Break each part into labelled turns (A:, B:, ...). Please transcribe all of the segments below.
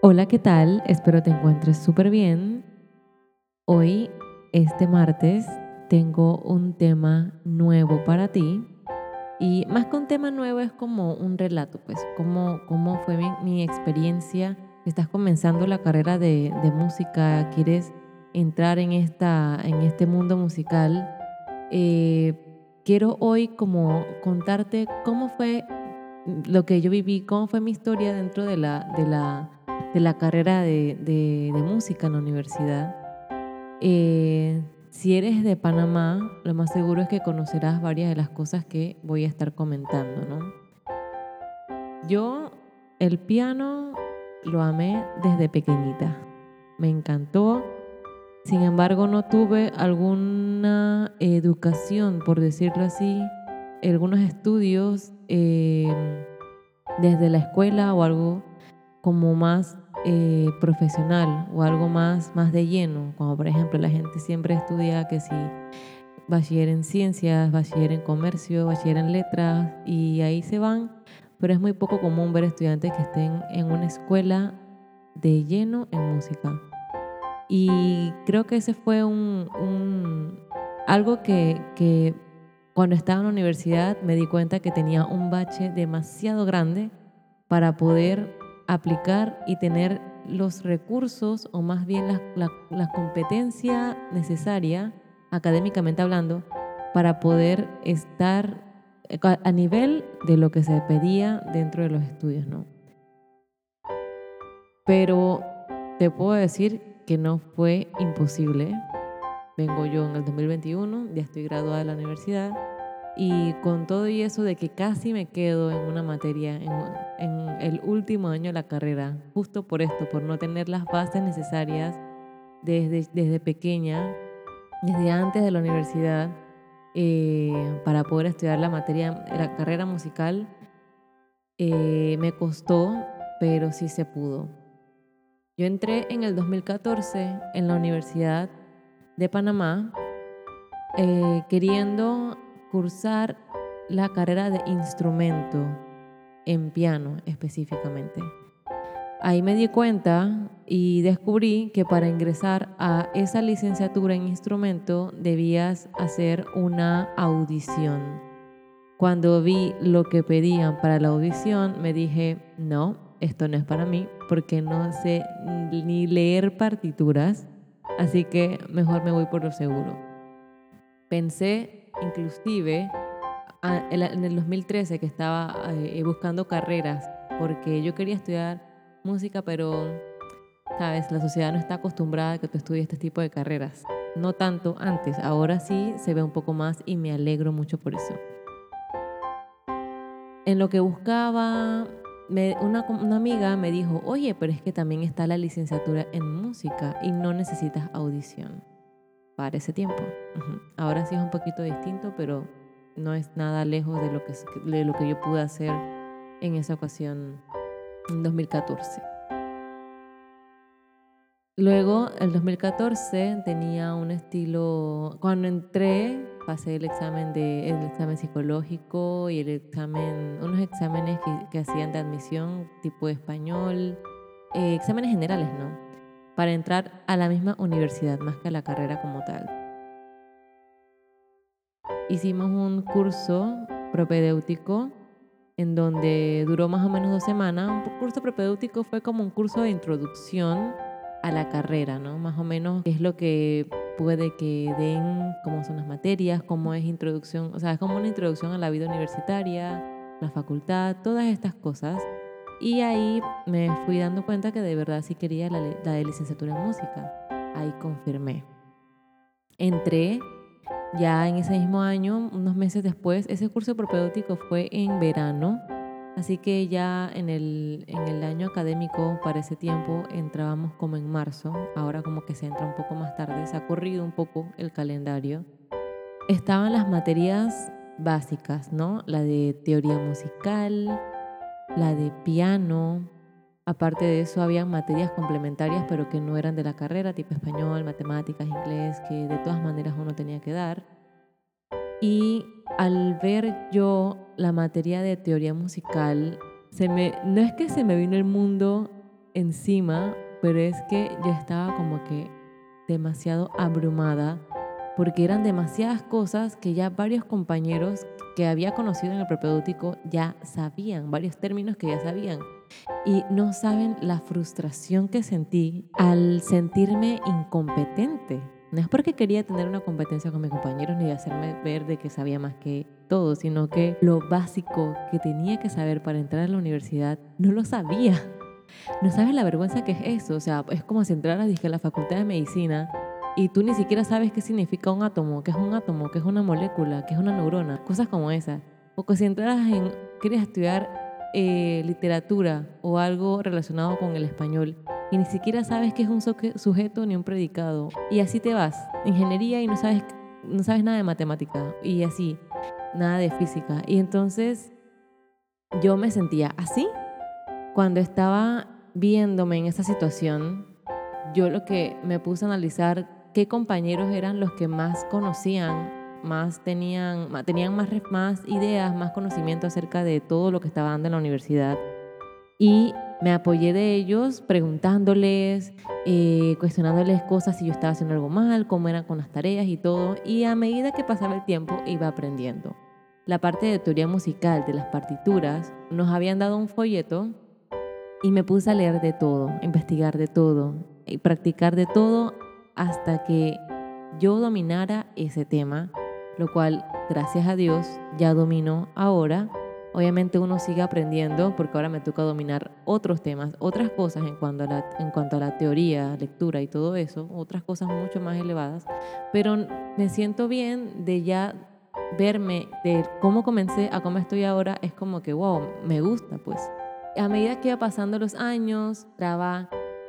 A: Hola, ¿qué tal? Espero te encuentres súper bien. Hoy, este martes, tengo un tema nuevo para ti. Y más que un tema nuevo es como un relato, pues, cómo, cómo fue mi, experiencia. Estás comenzando la carrera de, de, música, quieres entrar en, esta, en este mundo musical. Eh, quiero hoy como contarte cómo fue lo que yo viví, cómo fue mi historia dentro de la, de la de la carrera de, de, música en la universidad. Eh, si eres de Panamá, lo más seguro es que conocerás varias de las cosas que voy a estar comentando, ¿no? Yo el piano lo amé desde pequeñita. Me encantó. Sin embargo, no tuve alguna educación, por decirlo así, algunos estudios eh, desde la escuela o algo como más eh, profesional o algo más, más de lleno, como por ejemplo la gente siempre estudia que si bachiller en ciencias, bachiller en comercio, bachiller en letras y ahí se van, pero es muy poco común ver estudiantes que estén en una escuela de lleno en música. Y creo que ese fue un, un algo que, que cuando estaba en la universidad me di cuenta que tenía un bache demasiado grande para poder aplicar y tener los recursos o más bien la, competencia necesaria, académicamente hablando, para poder estar a nivel de lo que se pedía dentro de los estudios, ¿no? Pero te puedo decir que no fue imposible. Vengo yo en el 2021, ya estoy graduada de la universidad y con todo y eso de que casi me quedo en una materia, en, el último año de la carrera, justo por esto, por no tener las bases necesarias desde, desde pequeña, desde antes de la universidad, eh, para poder estudiar la materia, la carrera musical, eh, me costó, pero sí se pudo. Yo entré en el 2014 en la Universidad de Panamá eh, queriendo cursar la carrera de instrumento en piano específicamente. Ahí me di cuenta y descubrí que para ingresar a esa licenciatura en instrumento debías hacer una audición. Cuando vi lo que pedían para la audición, me dije, no, esto no es para mí porque no sé ni leer partituras, así que mejor me voy por lo seguro. Pensé inclusive en el 2013 que estaba eh, buscando carreras, porque yo quería estudiar música, pero, sabes, la sociedad no está acostumbrada a que tú estudies este tipo de carreras. No tanto antes, ahora sí se ve un poco más y me alegro mucho por eso. En lo que buscaba, una, una amiga me dijo, oye, pero es que también está la licenciatura en música y no necesitas audición para ese tiempo. Ahora sí es un poquito distinto, pero no es nada lejos de lo que, de lo que yo pude hacer en esa ocasión en 2014. Luego, el 2014 tenía un estilo, cuando entré, pasé el examen, de, el examen psicológico y el examen, unos exámenes que, que hacían de admisión tipo español, eh, exámenes generales, ¿no? para entrar a la misma universidad más que a la carrera como tal. Hicimos un curso propedéutico en donde duró más o menos dos semanas. Un curso propedéutico fue como un curso de introducción a la carrera, ¿no? Más o menos es lo que puede que den, cómo son las materias, cómo es introducción, o sea, es como una introducción a la vida universitaria, la facultad, todas estas cosas y ahí me fui dando cuenta que de verdad sí quería la, de licenciatura en música. Ahí confirmé. Entré ya en ese mismo año, unos meses después, ese curso propedéutico fue en verano, así que ya en el, en el año académico para ese tiempo entrábamos como en marzo, ahora como que se entra un poco más tarde, se ha corrido un poco el calendario. Estaban las materias básicas, ¿no? La de teoría musical, la de piano. Aparte de eso, había materias complementarias, pero que no eran de la carrera, tipo español, matemáticas, inglés, que de todas maneras uno tenía que dar. Y al ver yo la materia de teoría musical, se me, no es que se me vino el mundo encima, pero es que yo estaba como que demasiado abrumada porque eran demasiadas cosas que ya varios compañeros que había conocido en el propedéutico ya sabían, varios términos que ya sabían. Y no saben la frustración que sentí al sentirme incompetente. No es porque quería tener una competencia con mis compañeros ni hacerme ver de que sabía más que todo, sino que lo básico que tenía que saber para entrar a la universidad no lo sabía. No sabes la vergüenza que es eso. O sea, es como si entraras dije, a la facultad de medicina y tú ni siquiera sabes qué significa un átomo, qué es un átomo, qué es una molécula, qué es una neurona, cosas como esas. O que si entraras en, quieres estudiar eh, literatura o algo relacionado con el español y ni siquiera sabes qué es un sujeto ni un predicado. Y así te vas, ingeniería y no sabes, no sabes nada de matemática y así, nada de física. Y entonces yo me sentía así cuando estaba viéndome en esa situación. Yo lo que me puse a analizar qué compañeros eran los que más conocían, más tenían, tenían más, más ideas, más conocimiento acerca de todo lo que estaba dando en la universidad. Y me apoyé de ellos preguntándoles, eh, cuestionándoles cosas si yo estaba haciendo algo mal, cómo eran con las tareas y todo. Y a medida que pasaba el tiempo iba aprendiendo. La parte de teoría musical de las partituras nos habían dado un folleto y me puse a leer de todo, investigar de todo y practicar de todo hasta que yo dominara ese tema, lo cual, gracias a Dios, ya domino ahora. Obviamente uno sigue aprendiendo porque ahora me toca dominar otros temas, otras cosas en cuanto, a la, en cuanto a la teoría, lectura y todo eso, otras cosas mucho más elevadas, pero me siento bien de ya verme, de cómo comencé a cómo estoy ahora, es como que, wow, me gusta pues. A medida que iba pasando los años,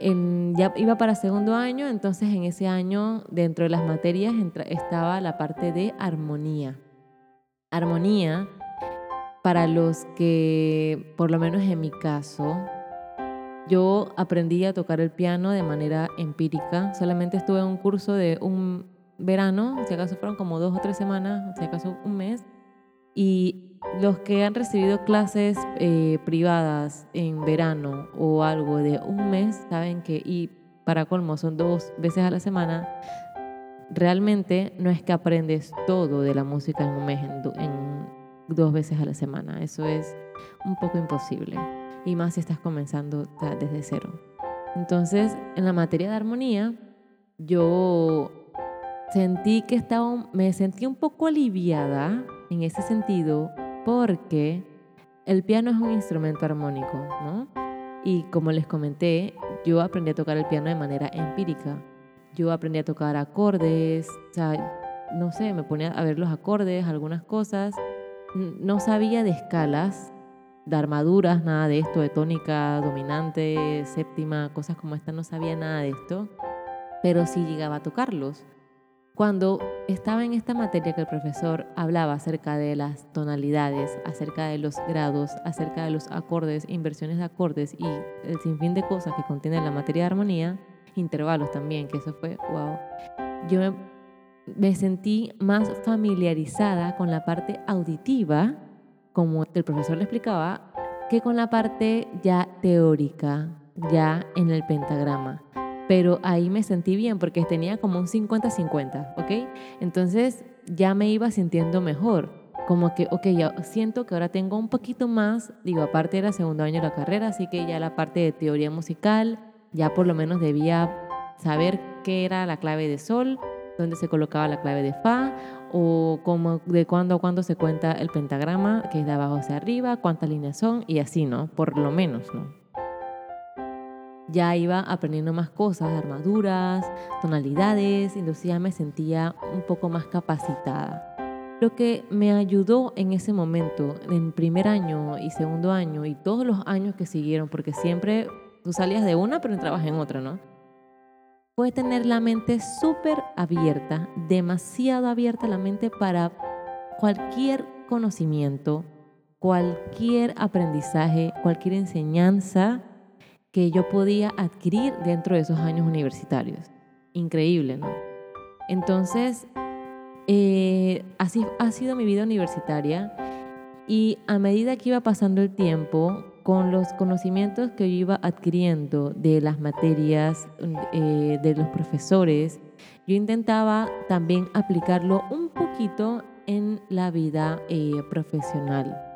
A: trabajo ya iba para segundo año, entonces en ese año dentro de las materias estaba la parte de armonía. Armonía, para los que, por lo menos en mi caso, yo aprendí a tocar el piano de manera empírica. Solamente estuve en un curso de un verano, si acaso fueron como dos o tres semanas, si acaso un mes. Y los que han recibido clases eh, privadas en verano o algo de un mes saben que, y para colmo son dos veces a la semana, realmente no es que aprendes todo de la música en un mes, en, dos veces a la semana. Eso es un poco imposible. Y más si estás comenzando desde cero. Entonces, en la materia de armonía, yo sentí que estaba, me sentí un poco aliviada en ese sentido porque el piano es un instrumento armónico, ¿no? Y como les comenté, yo aprendí a tocar el piano de manera empírica. Yo aprendí a tocar acordes, o sea, no sé, me ponía a ver los acordes, algunas cosas. No sabía de escalas, de armaduras, nada de esto, de tónica, dominante, séptima, cosas como esta, no sabía nada de esto, pero sí llegaba a tocarlos. Cuando estaba en esta materia que el profesor hablaba acerca de las tonalidades, acerca de los grados, acerca de los acordes, inversiones de acordes y el sinfín de cosas que contiene la materia de armonía, intervalos también, que eso fue wow. Yo me, me sentí más familiarizada con la parte auditiva, como el profesor le explicaba, que con la parte ya teórica, ya en el pentagrama pero ahí me sentí bien porque tenía como un 50-50, ¿ok? Entonces ya me iba sintiendo mejor, como que, ok, ya siento que ahora tengo un poquito más, digo, aparte era segundo año de la carrera, así que ya la parte de teoría musical, ya por lo menos debía saber qué era la clave de sol, dónde se colocaba la clave de fa, o cómo, de cuándo a cuándo se cuenta el pentagrama, que es de abajo hacia arriba, cuántas líneas son, y así, ¿no? Por lo menos, ¿no? Ya iba aprendiendo más cosas, armaduras, tonalidades, entonces ya me sentía un poco más capacitada. Lo que me ayudó en ese momento, en primer año y segundo año y todos los años que siguieron, porque siempre tú salías de una pero entrabas en otra, ¿no? Fue tener la mente súper abierta, demasiado abierta la mente para cualquier conocimiento, cualquier aprendizaje, cualquier enseñanza que yo podía adquirir dentro de esos años universitarios. Increíble, ¿no? Entonces, eh, así ha sido mi vida universitaria y a medida que iba pasando el tiempo, con los conocimientos que yo iba adquiriendo de las materias, eh, de los profesores, yo intentaba también aplicarlo un poquito en la vida eh, profesional.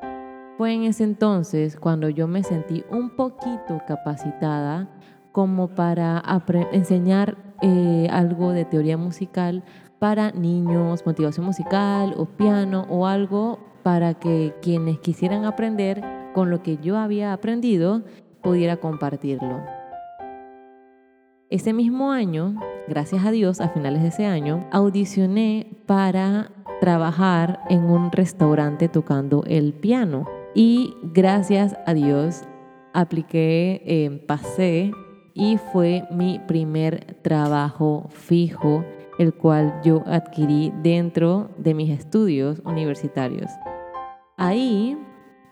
A: Fue en ese entonces cuando yo me sentí un poquito capacitada como para enseñar eh, algo de teoría musical para niños, motivación musical o piano o algo para que quienes quisieran aprender con lo que yo había aprendido pudiera compartirlo. Ese mismo año, gracias a Dios, a finales de ese año, audicioné para trabajar en un restaurante tocando el piano. Y gracias a Dios apliqué, eh, pasé y fue mi primer trabajo fijo, el cual yo adquirí dentro de mis estudios universitarios. Ahí,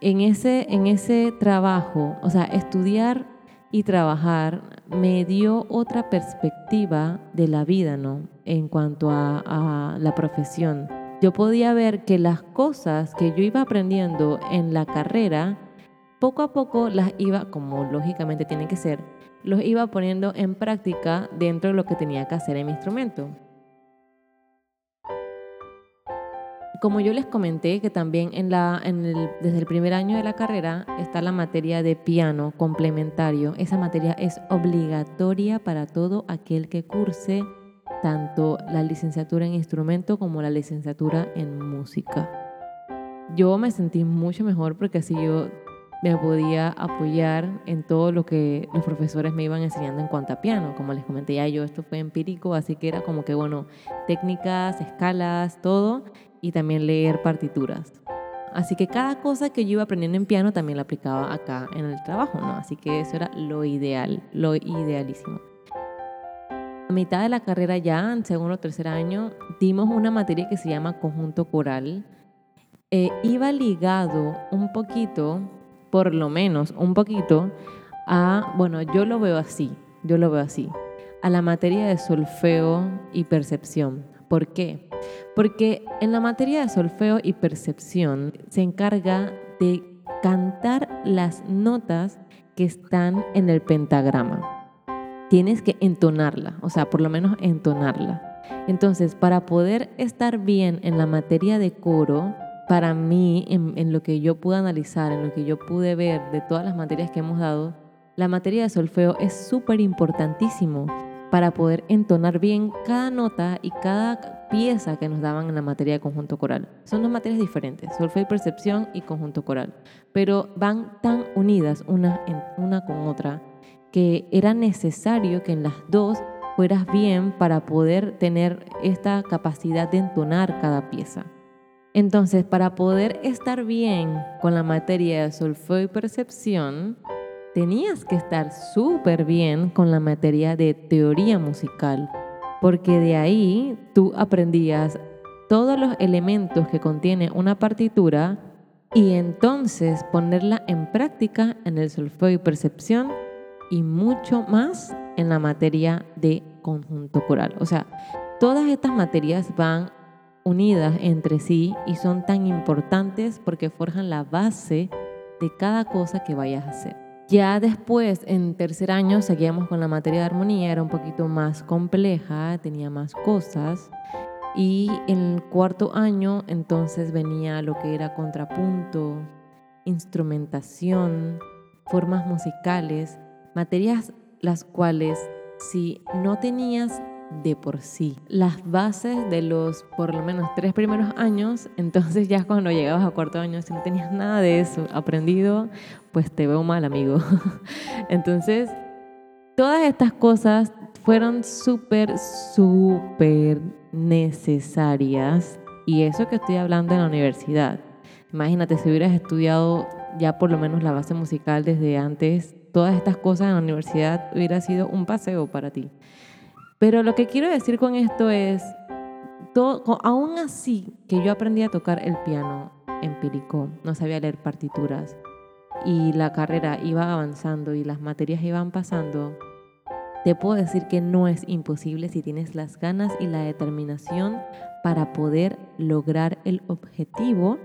A: en ese, en ese trabajo, o sea, estudiar y trabajar me dio otra perspectiva de la vida, ¿no? En cuanto a, a la profesión. Yo podía ver que las cosas que yo iba aprendiendo en la carrera, poco a poco las iba, como lógicamente tienen que ser, los iba poniendo en práctica dentro de lo que tenía que hacer en mi instrumento. Como yo les comenté que también desde el primer año de la carrera está la materia de piano complementario. Esa materia es obligatoria para todo aquel que curse tanto la licenciatura en instrumento como la licenciatura en música. Yo me sentí mucho mejor porque así yo me podía apoyar en todo lo que los profesores me iban enseñando en cuanto a piano. Como les comenté ya, yo esto fue empírico, así que era como que, bueno, técnicas, escalas, todo y también leer partituras. Así que cada cosa que yo iba aprendiendo en piano también la aplicaba acá en el trabajo, ¿no? Así que eso era lo ideal, lo idealísimo. A mitad de la carrera ya, en segundo o tercer año, dimos una materia que se llama conjunto coral. Eh, iba ligado un poquito, por lo menos un poquito, a, bueno, yo lo veo así, yo lo veo así, a la materia de solfeo y percepción. ¿Por qué? Porque en la materia de solfeo y percepción se encarga de cantar las notas que están en el pentagrama. Tienes que entonarla, o sea, por lo menos entonarla. Entonces, para poder estar bien en la materia de coro, para mí, en, lo que yo pude analizar, en lo que yo pude ver de todas las materias que hemos dado, la materia de solfeo es súper importantísimo para poder entonar bien cada nota y cada pieza que nos daban en la materia de conjunto coral. Son dos materias diferentes, solfeo y percepción y conjunto coral, pero van tan unidas una con otra que era necesario que en las dos fueras bien para poder tener esta capacidad de entonar cada pieza. Entonces, para poder estar bien con la materia de solfeo y percepción, tenías que estar súper bien con la materia de teoría musical, porque de ahí tú aprendías todos los elementos que contiene una partitura y entonces ponerla en práctica en el solfeo y percepción y mucho más en la materia de conjunto coral. O sea, todas estas materias van unidas entre sí y son tan importantes porque forjan la base de cada cosa que vayas a hacer. Ya después, en tercer año, seguíamos con la materia de armonía, era un poquito más compleja, tenía más cosas. Y en el cuarto año, entonces venía lo que era contrapunto, instrumentación, formas musicales, materias las cuales si no tenías de por sí. Las bases de los por lo menos tres primeros años, entonces ya cuando llegabas a cuarto año, si no tenías nada de eso aprendido, pues te veo mal, amigo. entonces, todas estas cosas fueron súper, súper necesarias. Y eso que estoy hablando en la universidad. Imagínate si hubieras estudiado ya por lo menos la base musical desde antes, todas estas cosas en la universidad hubiera sido un paseo para ti. Pero lo que quiero decir con esto es, todo, aún así que yo aprendí a tocar el piano empírico, no sabía leer partituras y la carrera iba avanzando y las materias iban pasando, te puedo decir que no es imposible si tienes las ganas y la determinación para poder lograr el objetivo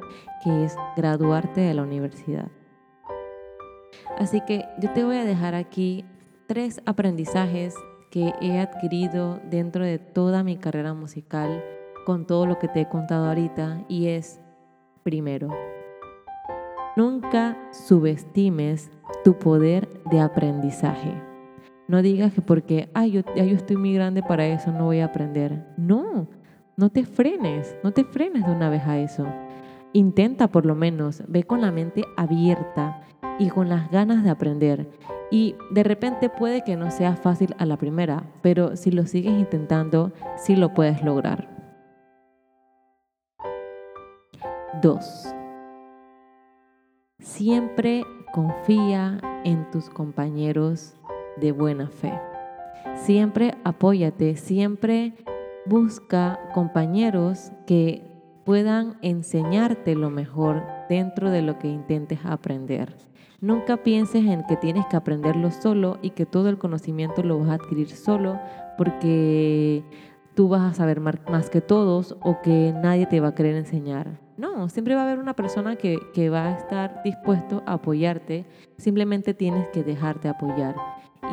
A: que es graduarte de la universidad. Así que yo te voy a dejar aquí tres aprendizajes que he adquirido dentro de toda mi carrera musical con todo lo que te he contado ahorita y es, primero, nunca subestimes tu poder de aprendizaje. No digas que porque, ay, yo, yo estoy muy grande para eso, no voy a aprender. No, no te frenes, no te frenes de una vez a eso. Intenta por lo menos, ve con la mente abierta y con las ganas de aprender. Y de repente puede que no sea fácil a la primera, pero si lo sigues intentando, sí lo puedes lograr. 2. Siempre confía en tus compañeros de buena fe. Siempre apóyate, siempre busca compañeros que puedan enseñarte lo mejor dentro de lo que intentes aprender. Nunca pienses en que tienes que aprenderlo solo y que todo el conocimiento lo vas a adquirir solo porque tú vas a saber más que todos o que nadie te va a querer enseñar. No, siempre va a haber una persona que, que va a estar dispuesto a apoyarte, simplemente tienes que dejarte apoyar.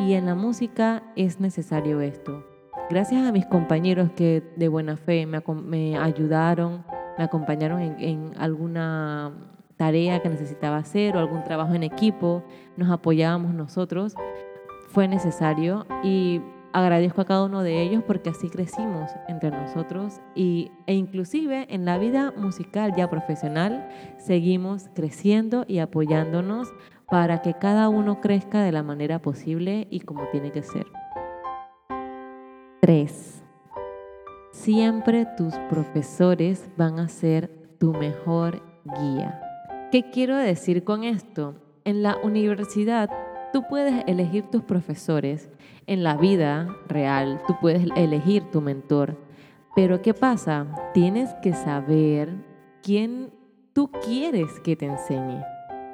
A: Y en la música es necesario esto. Gracias a mis compañeros que de buena fe me, me ayudaron, me acompañaron en, en alguna tarea que necesitaba hacer o algún trabajo en equipo, nos apoyábamos nosotros, fue necesario y agradezco a cada uno de ellos porque así crecimos entre nosotros y, e inclusive en la vida musical ya profesional seguimos creciendo y apoyándonos para que cada uno crezca de la manera posible y como tiene que ser. 3. Siempre tus profesores van a ser tu mejor guía. ¿Qué quiero decir con esto? En la universidad tú puedes elegir tus profesores. En la vida real tú puedes elegir tu mentor. Pero ¿qué pasa? Tienes que saber quién tú quieres que te enseñe.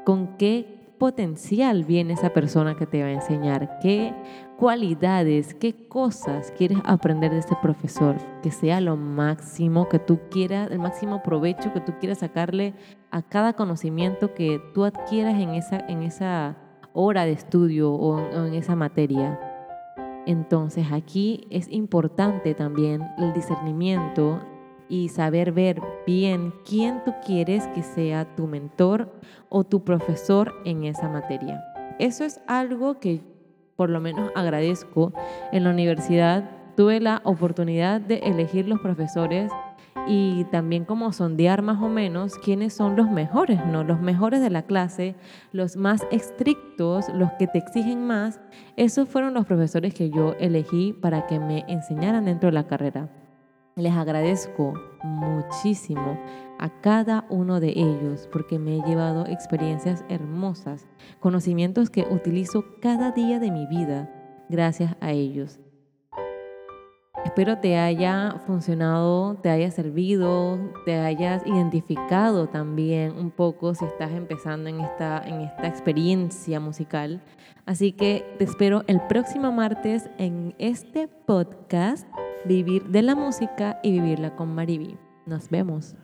A: Con qué potencial viene esa persona que te va a enseñar, qué cualidades, qué cosas quieres aprender de ese profesor, que sea lo máximo que tú quieras, el máximo provecho que tú quieras sacarle a cada conocimiento que tú adquieras en esa, en esa hora de estudio o en esa materia. Entonces aquí es importante también el discernimiento y saber ver bien quién tú quieres que sea tu mentor o tu profesor en esa materia. Eso es algo que por lo menos agradezco. En la universidad tuve la oportunidad de elegir los profesores y también como sondear más o menos quiénes son los mejores, ¿no? Los mejores de la clase, los más estrictos, los que te exigen más. Esos fueron los profesores que yo elegí para que me enseñaran dentro de la carrera. Les agradezco muchísimo a cada uno de ellos porque me he llevado experiencias hermosas, conocimientos que utilizo cada día de mi vida gracias a ellos. Espero te haya funcionado, te haya servido, te hayas identificado también un poco si estás empezando en esta, en esta experiencia musical. Así que te espero el próximo martes en este podcast vivir de la música y vivirla con Mariví. Nos vemos.